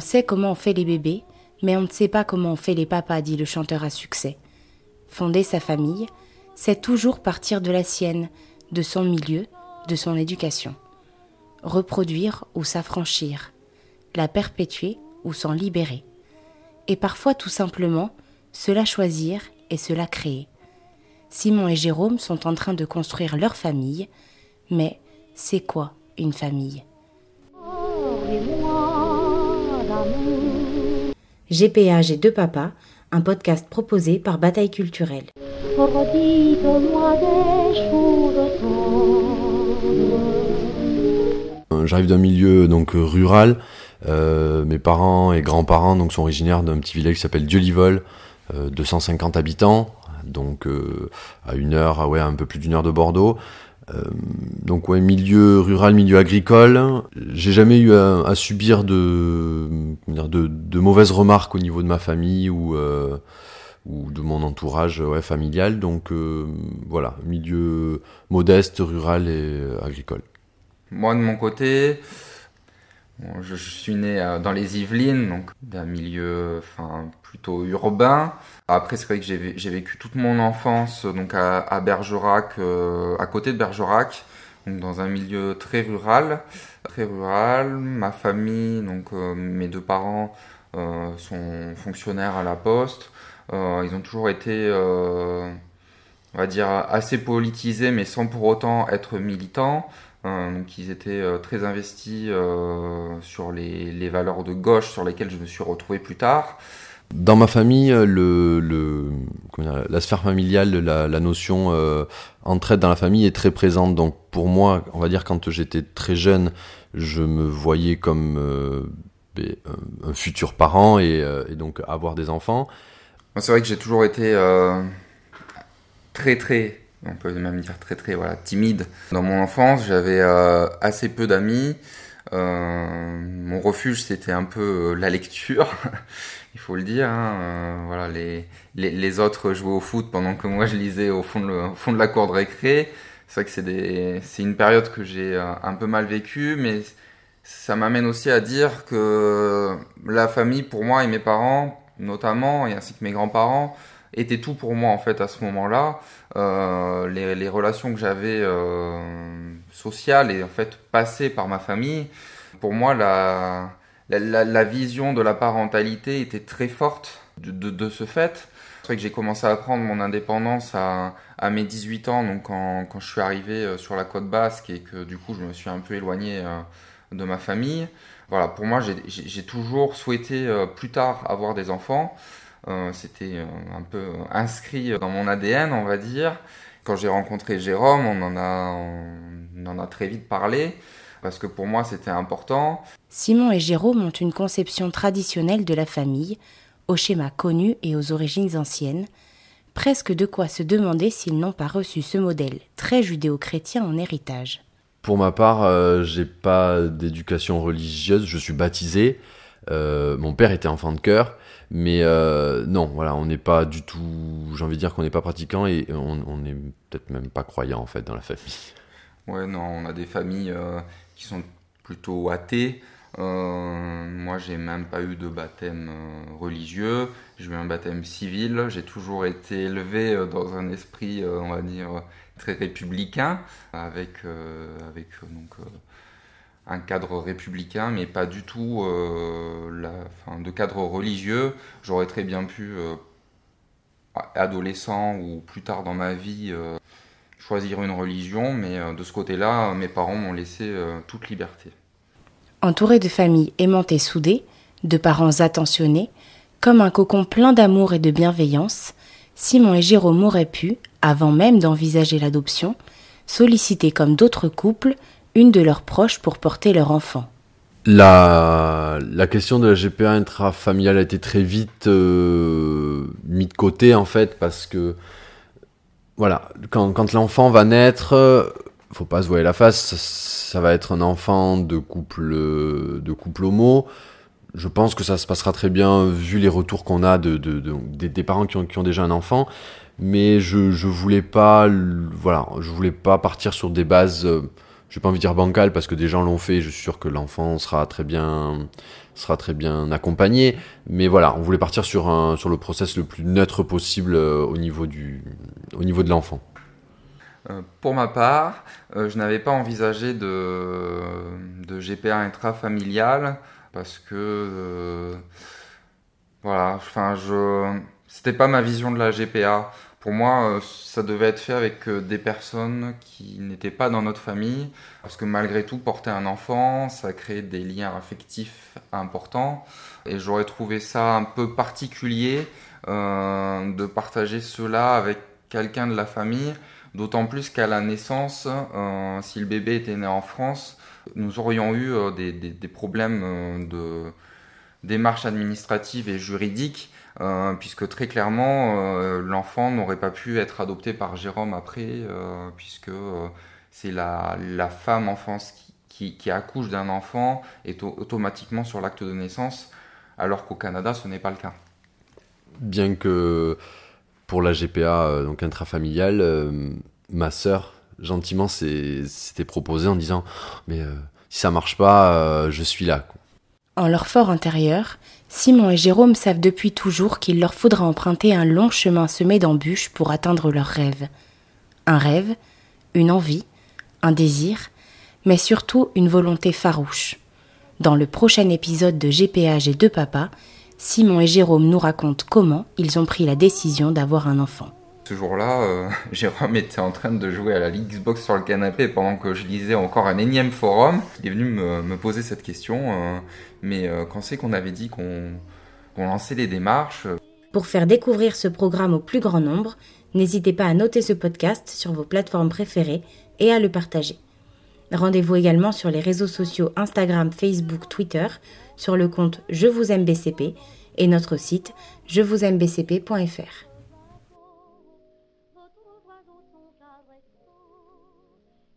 On sait comment on fait les bébés, mais on ne sait pas comment on fait les papas, dit le chanteur à succès. Fonder sa famille, c'est toujours partir de la sienne, de son milieu, de son éducation. Reproduire ou s'affranchir, la perpétuer ou s'en libérer. Et parfois tout simplement, se la choisir et se la créer. Simon et Jérôme sont en train de construire leur famille, mais c'est quoi une famille? GPA J'ai deux papas, un podcast proposé par Bataille Culturelle. J'arrive d'un milieu donc rural. Euh, mes parents et grands-parents donc sont originaires d'un petit village qui s'appelle Dieu-Livol, 250 euh, habitants, donc euh, à une heure, ouais, un peu plus d'une heure de Bordeaux. Euh, donc ouais, milieu rural, milieu agricole. J'ai jamais eu à, subir de, de, de, mauvaises remarques au niveau de ma famille ou, euh, ou de mon entourage ouais, familial. Donc voilà, milieu modeste, rural et agricole. Moi de mon côté, je, suis né euh, dans les Yvelines, donc d'un milieu enfin, plutôt urbain. Après, c'est vrai que j'ai vécu toute mon enfance donc à, Bergerac, euh, à côté de Bergerac, donc dans un milieu très rural. Très rural. Ma famille, donc euh, mes deux parents, sont fonctionnaires à la poste. ils ont toujours été, on va dire, assez politisés, mais sans pour autant être militants. Hein, donc ils étaient euh, très investis euh, sur les, valeurs de gauche sur lesquelles je me suis retrouvé plus tard. Dans ma famille, le, le la sphère familiale, la, la notion euh, entraide dans la famille est très présente. Donc pour moi, on va dire quand j'étais très jeune, je me voyais comme ben, un, futur parent et, et, donc avoir des enfants. C'est vrai que j'ai toujours été très très on peut même dire très très voilà timide. Dans mon enfance, j'avais euh, assez peu d'amis. Euh, mon refuge, c'était un peu euh, la lecture, il faut le dire. Hein. voilà, les, les, les, autres jouaient au foot pendant que moi je lisais au fond de, la cour de récré. C'est vrai que c'est, des, c'est une période que j'ai un peu mal vécue, mais ça m'amène aussi à dire que la famille, pour moi et mes parents, notamment, et ainsi que mes grands-parents, était tout pour moi en fait à ce moment-là. Euh, les, relations que j'avais euh, sociales et en fait passées par ma famille, pour moi la, la, vision de la parentalité était très forte de, de, ce fait. C'est vrai que j'ai commencé à prendre mon indépendance à, à mes 18 ans, donc quand, quand, je suis arrivé euh, sur la côte basque et que du coup je me suis un peu éloigné de ma famille. Voilà, pour moi j'ai toujours souhaité plus tard avoir des enfants. Euh, c'était euh, un peu inscrit dans mon ADN, on va dire. Quand j'ai rencontré Jérôme, on en a, on en a très vite parlé parce que pour moi c'était important. Simon et Jérôme ont une conception traditionnelle de la famille, au schéma connu et aux origines anciennes, presque de quoi se demander s'ils n'ont pas reçu ce modèle très judéo-chrétien en héritage. Pour ma part, euh, j'ai pas d'éducation religieuse, je suis baptisé. mon père était enfant de cœur, mais euh, non, voilà, on n'est pas du tout. J'ai envie de dire qu'on n'est pas pratiquant et on n'est peut-être même pas croyant en fait dans la famille. Ouais, non, on a des familles euh, qui sont plutôt athées. Euh, moi, j'ai même pas eu de baptême euh, religieux. J'ai eu un baptême civil. J'ai toujours été élevé dans un esprit, on va dire, très républicain, avec, avec donc un cadre républicain, mais pas du tout euh, de cadre religieux. J'aurais très bien pu, euh, adolescent ou plus tard dans ma vie, euh, choisir une religion, mais de ce côté-là, mes parents m'ont laissé toute liberté. Entouré de familles aimantées soudées, de parents attentionnés, comme un cocon plein d'amour et de bienveillance, Simon et Jérôme auraient pu, avant même d'envisager l'adoption, solliciter comme d'autres couples une de leurs proches pour porter leur enfant. La, question de la GPA intrafamiliale a été très vite euh, mis de côté en fait parce que voilà quand, l'enfant va naître faut pas se voir la face ça va être un enfant de couple de couple homo je pense que ça se passera très bien vu les retours qu'on a de, de, des, parents qui ont, déjà un enfant mais je je voulais pas voilà je voulais pas partir sur des bases je n'ai pas envie de dire bancal parce que des gens l'ont fait, je suis sûr que l'enfant sera très bien sera très bien accompagné. Mais voilà, on voulait partir sur, sur le process le plus neutre possible euh, au, niveau du, au niveau de l'enfant. Euh, pour ma part, euh, je n'avais pas envisagé de, de GPA intrafamilial parce que voilà, enfin je c'était pas ma vision de la GPA. Pour moi, euh, ça devait être fait avec euh, des personnes qui n'étaient pas dans notre famille, parce que malgré tout, porter un enfant, ça crée des liens affectifs importants. Et j'aurais trouvé ça un peu particulier euh, de partager cela avec quelqu'un de la famille, d'autant plus qu'à la naissance, si le bébé était né en France, nous aurions eu des, des, problèmes de démarches administratives et juridiques euh, puisque très clairement, euh, l'enfant n'aurait pas pu être adopté par Jérôme après, euh, puisque c'est la, la, femme enfance qui, qui, accouche d'un enfant est automatiquement sur l'acte de naissance, alors qu'au Canada, ce n'est pas le cas. Bien que pour la GPA, donc intrafamiliale, ma sœur, gentiment, s'était proposée en disant Mais si ça marche pas, je suis là. En leur fort intérieur, Simon et Jérôme savent depuis toujours qu'il leur faudra emprunter un long chemin semé d'embûches pour atteindre leurs rêves. Un rêve, une envie, un désir, mais surtout une volonté farouche. Dans le prochain épisode de GPA et deux papas, Simon et Jérôme nous racontent comment ils ont pris la décision d'avoir un enfant. Ce jour-là, euh, Jérôme était en train de jouer à la Xbox sur le canapé pendant que je lisais encore un énième forum. Il est venu me, poser cette question. Euh, mais euh, quand c'est qu'on avait dit qu'on lançait les démarches. Euh, Pour faire découvrir ce programme au plus grand nombre, n'hésitez pas à noter ce podcast sur vos plateformes préférées et à le partager. Rendez-vous également sur les réseaux sociaux Instagram, Facebook, Twitter, sur le compte Je vous aime BCP et notre site je vous aime bcp.fr.